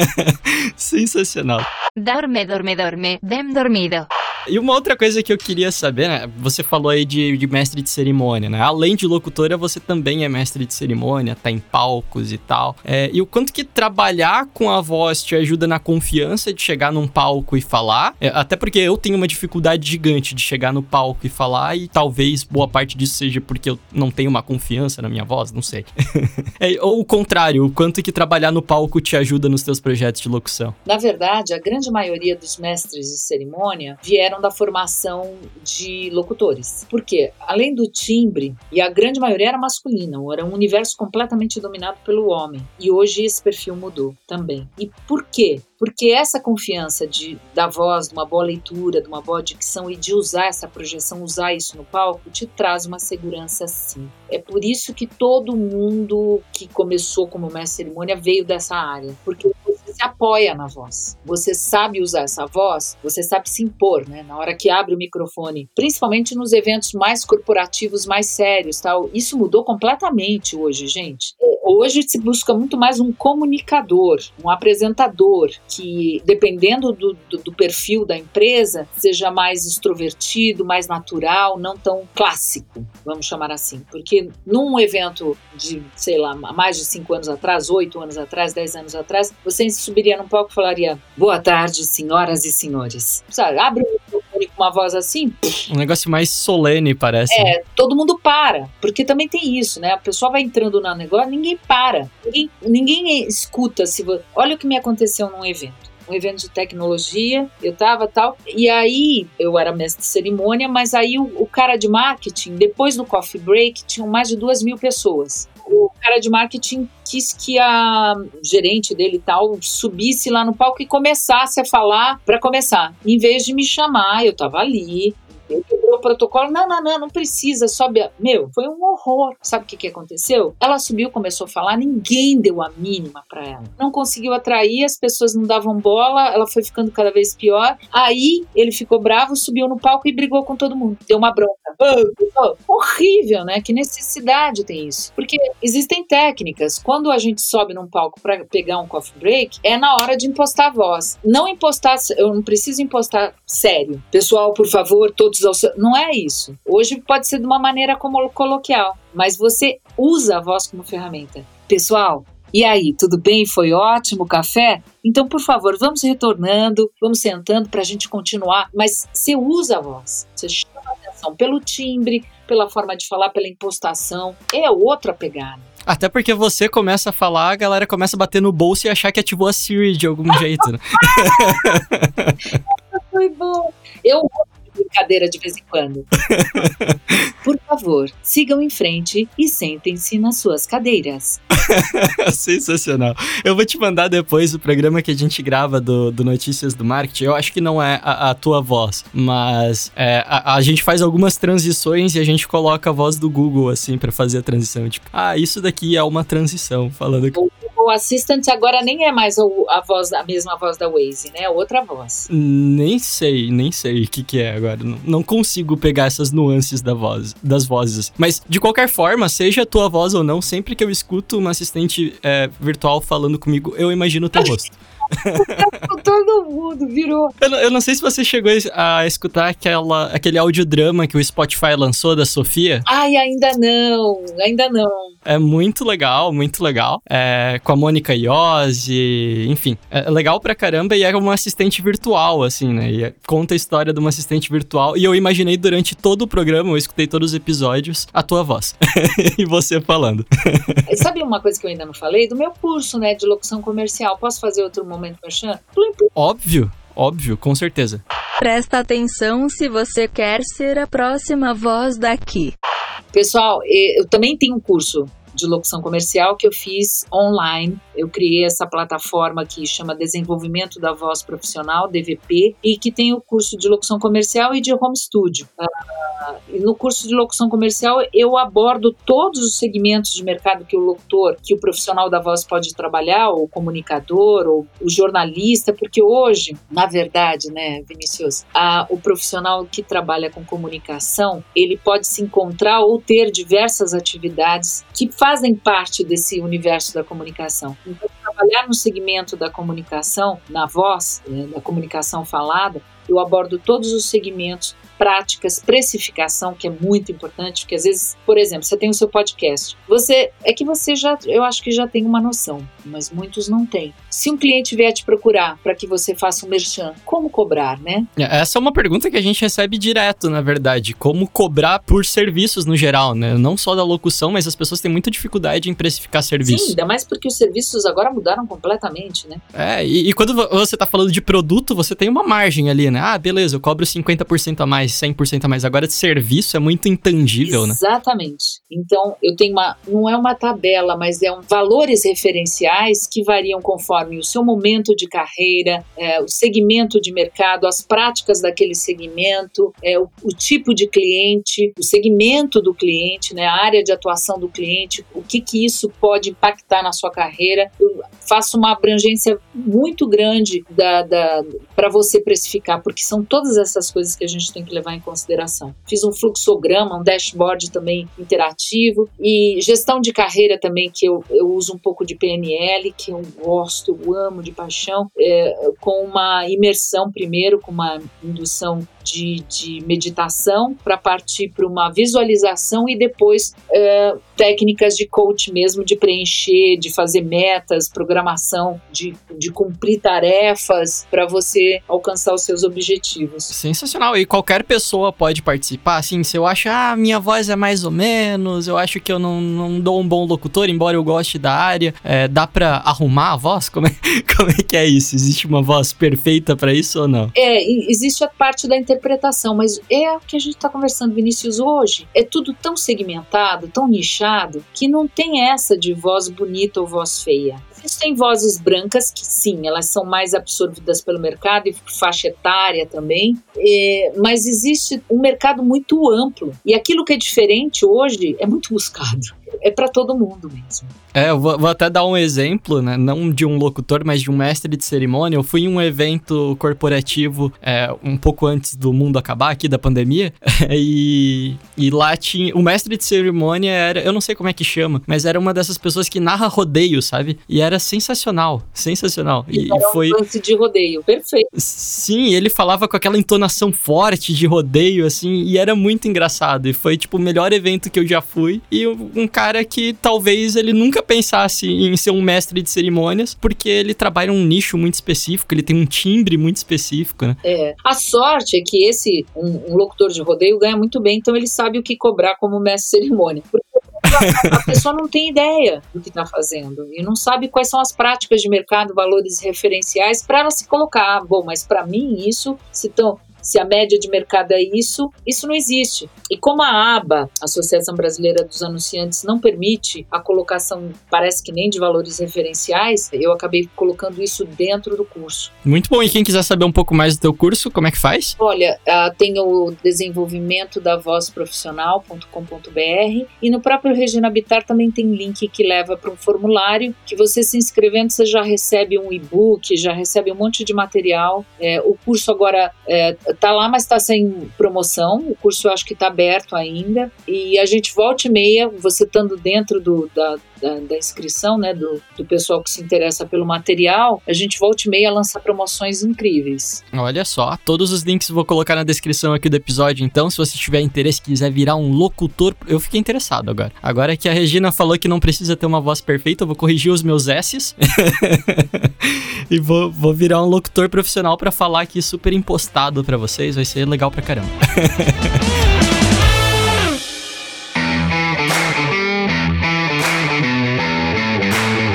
Sensacional. Dorme, dorme, dorme, dem dormido. E uma outra coisa que eu queria saber, né? Você falou aí de, de, mestre de cerimônia, né? Além de locutora, você também é mestre de cerimônia, tá em palcos e tal. É, e o quanto que trabalhar com a voz te ajuda na confiança de chegar num palco e falar. É, até porque eu tenho uma dificuldade gigante de chegar no palco e falar, e talvez boa parte disso seja porque eu não tenho uma confiança na minha voz, não sei. é, ou o contrário, o quanto que trabalhar no palco te ajuda nos teus projetos de locução. Na verdade, a grande maioria dos mestres de cerimônia vieram vieram da formação de locutores. Porque, além do timbre, e a grande maioria era masculina, era um universo completamente dominado pelo homem. E hoje esse perfil mudou também. E por quê? Porque essa confiança de, da voz, de uma boa leitura, de uma boa dicção e de usar essa projeção, usar isso no palco, te traz uma segurança sim. É por isso que todo mundo que começou como mestre cerimônia veio dessa área. Porque apoia na voz. Você sabe usar essa voz, você sabe se impor, né? Na hora que abre o microfone, principalmente nos eventos mais corporativos, mais sérios, tal. Isso mudou completamente hoje, gente. Hoje se busca muito mais um comunicador, um apresentador que, dependendo do, do, do perfil da empresa, seja mais extrovertido, mais natural, não tão clássico, vamos chamar assim. Porque num evento de, sei lá, mais de cinco anos atrás, oito anos atrás, dez anos atrás, você subiria num palco e falaria: Boa tarde, senhoras e senhores. Sabe, abre o microfone com uma voz assim. Um negócio mais solene, parece. É, todo mundo para. Porque também tem isso, né? A pessoa vai entrando no negócio, ninguém para. Ninguém, ninguém escuta. se Olha o que me aconteceu num evento um evento de tecnologia, eu tava tal, e aí eu era mestre de cerimônia, mas aí o, o cara de marketing, depois do coffee break, tinham mais de duas mil pessoas o cara de marketing quis que a gerente dele e tal subisse lá no palco e começasse a falar para começar. Em vez de me chamar, eu tava ali, protocolo. Não, não, não, não precisa, sobe. Meu, foi um horror. Sabe o que, que aconteceu? Ela subiu, começou a falar, ninguém deu a mínima para ela. Não conseguiu atrair, as pessoas não davam bola, ela foi ficando cada vez pior. Aí ele ficou bravo, subiu no palco e brigou com todo mundo. Deu uma bronca. Horrível, né? Que necessidade tem isso? Porque existem técnicas. Quando a gente sobe num palco para pegar um coffee break, é na hora de impostar a voz. Não impostar, eu não preciso impostar sério. Pessoal, por favor, todos ao seu. Não é isso. Hoje pode ser de uma maneira como coloquial, mas você usa a voz como ferramenta. Pessoal, e aí, tudo bem? Foi ótimo o café? Então, por favor, vamos retornando, vamos sentando para a gente continuar. Mas você usa a voz, você chama a atenção pelo timbre, pela forma de falar, pela impostação. É outra pegada. Até porque você começa a falar, a galera começa a bater no bolso e achar que ativou a Siri de algum jeito, né? Foi bom. Eu brincadeira de vez em quando. Por favor, sigam em frente e sentem-se nas suas cadeiras. Sensacional. Eu vou te mandar depois o programa que a gente grava do, do Notícias do Marketing. Eu acho que não é a, a tua voz, mas é, a, a, gente faz algumas transições e a gente coloca a voz do Google, assim, para fazer a transição. Tipo, ah, isso daqui é uma transição, falando que o Assistant agora nem é mais a voz, a mesma voz da Waze, né? É outra voz. Nem sei, nem sei o que, que é agora. Não, não consigo pegar essas nuances da voz, das vozes. Mas, de qualquer forma, seja a tua voz ou não, sempre que eu escuto uma assistente é, virtual falando comigo, eu imagino o teu rosto. Todo mundo virou. Eu, eu, não sei se você chegou a escutar aquela, aquele audiodrama que o Spotify lançou da Sofia. Ai, ainda não, ainda não. É muito legal, muito legal. É, com a Mônica Iose, enfim. É legal pra caramba e é uma assistente virtual, assim, né? E é, conta a história de uma assistente virtual. E eu imaginei durante todo o programa, eu escutei todos os episódios, a tua voz. e você falando. Sabe uma coisa que eu ainda não falei? Do meu curso, né, de locução comercial. Posso fazer outro momento? Momento merchan? Óbvio, óbvio, com certeza. Presta atenção se você quer ser a próxima voz daqui. Pessoal, eu também tenho um curso de locução comercial que eu fiz online. Eu criei essa plataforma que chama Desenvolvimento da Voz Profissional, DVP, e que tem o curso de locução comercial e de home studio. Ah, no curso de locução comercial eu abordo todos os segmentos de mercado que o locutor, que o profissional da voz pode trabalhar, ou o comunicador, ou o jornalista, porque hoje, na verdade, né, Vinicius, o profissional que trabalha com comunicação, ele pode se encontrar ou ter diversas atividades que fazem parte desse universo da comunicação. Então, trabalhar no segmento da comunicação, na voz, né, da comunicação falada, eu abordo todos os segmentos, práticas, precificação, que é muito importante, porque às vezes, por exemplo, você tem o seu podcast. Você é que você já, eu acho que já tem uma noção, mas muitos não têm. Se um cliente vier te procurar para que você faça um merchan, como cobrar, né? Essa é uma pergunta que a gente recebe direto, na verdade. Como cobrar por serviços no geral, né? Não só da locução, mas as pessoas têm muita dificuldade em precificar serviço. Sim, ainda mais porque os serviços agora mudaram completamente, né? É, e, e quando vo- você tá falando de produto, você tem uma margem ali, né? Ah, beleza, eu cobro 50% a mais, 100% a mais. Agora, de serviço é muito intangível, né? Exatamente. Então, eu tenho uma. Não é uma tabela, mas é um valores referenciais que variam conforme o seu momento de carreira, é, o segmento de mercado, as práticas daquele segmento, é, o, o tipo de cliente, o segmento do cliente, né, a área de atuação do cliente, o que, que isso pode impactar na sua carreira. Eu faço uma abrangência muito grande da, da, para você precificar, porque são todas essas coisas que a gente tem que levar em consideração. Fiz um fluxograma, um dashboard também interativo e gestão de carreira também, que eu, eu uso um pouco de PNL, que eu gosto, eu amo de paixão, é, com uma imersão primeiro, com uma indução de, de meditação para partir para uma visualização e depois é, técnicas de coach mesmo, de preencher, de fazer metas, programação, de, de cumprir tarefas para você alcançar os seus objetivos. Sensacional. E qualquer pessoa pode participar. Assim, se eu acho, ah, minha voz é mais ou menos, eu acho que eu não, não dou um bom locutor, embora eu goste da área, é, dá pra arrumar a voz? Como é, como é que é isso? Existe uma voz perfeita pra isso ou não? É, existe a parte da interpretação, mas é o que a gente está conversando, Vinícius, hoje. É tudo tão segmentado, tão nichado, que não tem essa de voz bonita ou voz feia. Existem vozes brancas que, sim, elas são mais absorvidas pelo mercado e faixa etária também, é, mas existe um mercado muito amplo. E aquilo que é diferente hoje é muito buscado. É para todo mundo mesmo. É, eu vou, vou até dar um exemplo, né? Não de um locutor, mas de um mestre de cerimônia. Eu fui em um evento corporativo é, um pouco antes do mundo acabar aqui, da pandemia. e, e lá tinha. O mestre de cerimônia era. Eu não sei como é que chama, mas era uma dessas pessoas que narra rodeio, sabe? E era sensacional. Sensacional. E, e foi. um lance de rodeio, perfeito. Sim, ele falava com aquela entonação forte de rodeio, assim, e era muito engraçado. E foi, tipo, o melhor evento que eu já fui. E um um cara que talvez ele nunca pensasse em ser um mestre de cerimônias, porque ele trabalha num nicho muito específico, ele tem um timbre muito específico, né? É. A sorte é que esse, um, um locutor de rodeio, ganha muito bem, então ele sabe o que cobrar como mestre de cerimônia. Porque a, a pessoa não tem ideia do que está fazendo e não sabe quais são as práticas de mercado, valores referenciais para ela se colocar. Ah, bom, mas para mim isso, se tão, se a média de mercado é isso, isso não existe. E como a ABA, Associação Brasileira dos Anunciantes, não permite a colocação, parece que nem de valores referenciais, eu acabei colocando isso dentro do curso. Muito bom. E quem quiser saber um pouco mais do teu curso, como é que faz? Olha, ah, tem o desenvolvimento da voz profissional.com.br e no próprio Regina Habitar também tem link que leva para um formulário que você se inscrevendo você já recebe um e-book, já recebe um monte de material. É, o curso agora é, tá lá, mas está sem promoção. O curso eu acho que está aberto ainda e a gente volta e meia, você estando dentro do, da, da, da inscrição, né, do, do pessoal que se interessa pelo material, a gente volta e meia a lançar promoções incríveis. Olha só, todos os links vou colocar na descrição aqui do episódio, então se você tiver interesse quiser virar um locutor, eu fiquei interessado agora. Agora que a Regina falou que não precisa ter uma voz perfeita, eu vou corrigir os meus S's e vou, vou virar um locutor profissional pra falar aqui super impostado pra vocês, vai ser legal pra caramba.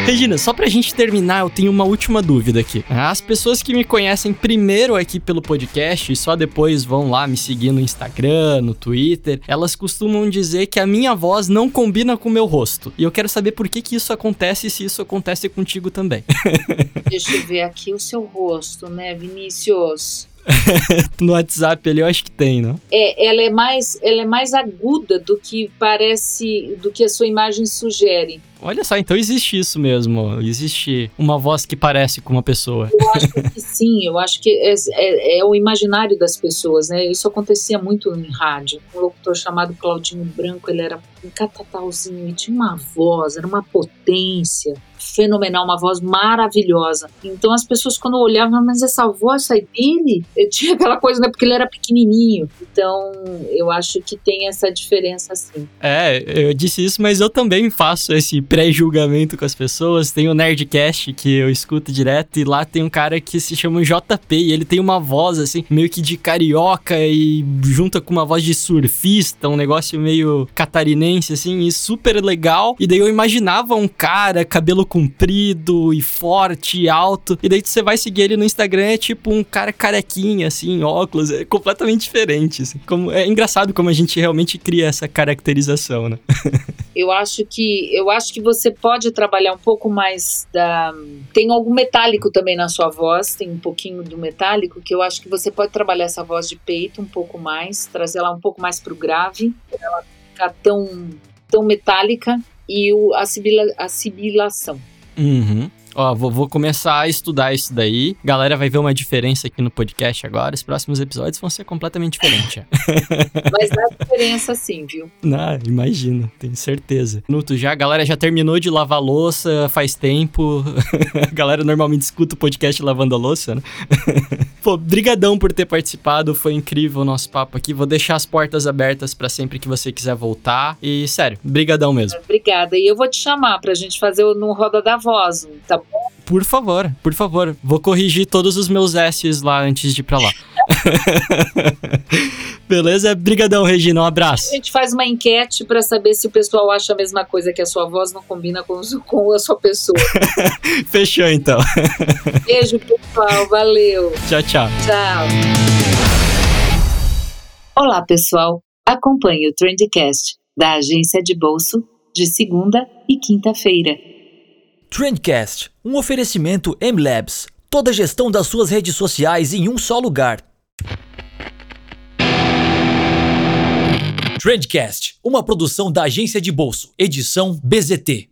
Regina, só pra gente terminar, eu tenho uma última dúvida aqui. As pessoas que me conhecem primeiro aqui pelo podcast e só depois vão lá me seguir no Instagram, no Twitter, elas costumam dizer que a minha voz não combina com o meu rosto. E eu quero saber por que que isso acontece e se isso acontece contigo também. Deixa eu ver aqui o seu rosto, né, Vinícius? no WhatsApp ali eu acho que tem, não? É, ela é mais, ela é mais aguda do que parece, do que a sua imagem sugere. Olha só, então existe isso mesmo. Existe uma voz que parece com uma pessoa. Eu acho que sim, eu acho que é, é, é, o imaginário das pessoas, né? Isso acontecia muito em rádio. Um locutor chamado Claudinho Branco, ele era um catatauzinho e tinha uma voz, era uma potência fenomenal, uma voz maravilhosa. Então as pessoas quando olhavam, mas essa voz sai dele? Eu tinha aquela coisa, né? Porque ele era pequenininho. Então eu acho que tem essa diferença assim. É, eu disse isso, mas eu também faço esse pré-julgamento com as pessoas. Tem o Nerdcast que eu escuto direto e lá tem um cara que se chama JP e ele tem uma voz assim, meio que de carioca e junta com uma voz de surfista, um negócio meio catarinense assim, e super legal. E daí eu imaginava um cara, cabelo comprido e forte e alto. E daí você vai seguir ele no Instagram, é tipo um cara carequinha, assim, óculos, é completamente diferente. Assim. Como, é engraçado como a gente realmente cria essa caracterização, né? eu acho que eu acho que você pode trabalhar um pouco mais da. Tem algum metálico também na sua voz, tem um pouquinho do metálico, que eu acho que você pode trabalhar essa voz de peito um pouco mais, trazer ela um pouco mais pro grave, pra ela ficar tão, tão metálica e o, a, sibila, a sibilação. Uhum. Ó, vou, vou, começar a estudar isso daí. Galera vai ver uma diferença aqui no podcast agora. Os próximos episódios vão ser completamente diferentes. Mas dá diferença sim, viu? Não, imagino, tenho certeza. Nuto, já, a galera já terminou de lavar louça faz tempo. a galera normalmente escuta o podcast lavando a louça, né? Pô, brigadão por ter participado. Foi incrível o nosso papo aqui. Vou deixar as portas abertas para sempre que você quiser voltar. E, sério, brigadão mesmo. Obrigada. E eu vou te chamar pra gente fazer no Roda da Voz, tá por favor, por favor. Vou corrigir todos os meus S's lá antes de ir pra lá. Beleza? Brigadão, Regina. Um abraço. A gente faz uma enquete para saber se o pessoal acha a mesma coisa, que a sua voz não combina com, com a sua pessoa. Fechou, então. Beijo, pessoal. Valeu. Tchau, tchau. Tchau. Olá, pessoal. Acompanhe o Trendcast da agência de bolso de segunda e quinta-feira. Trendcast, um oferecimento M-Labs. Toda a gestão das suas redes sociais em um só lugar. Trendcast, uma produção da agência de bolso, edição BZT.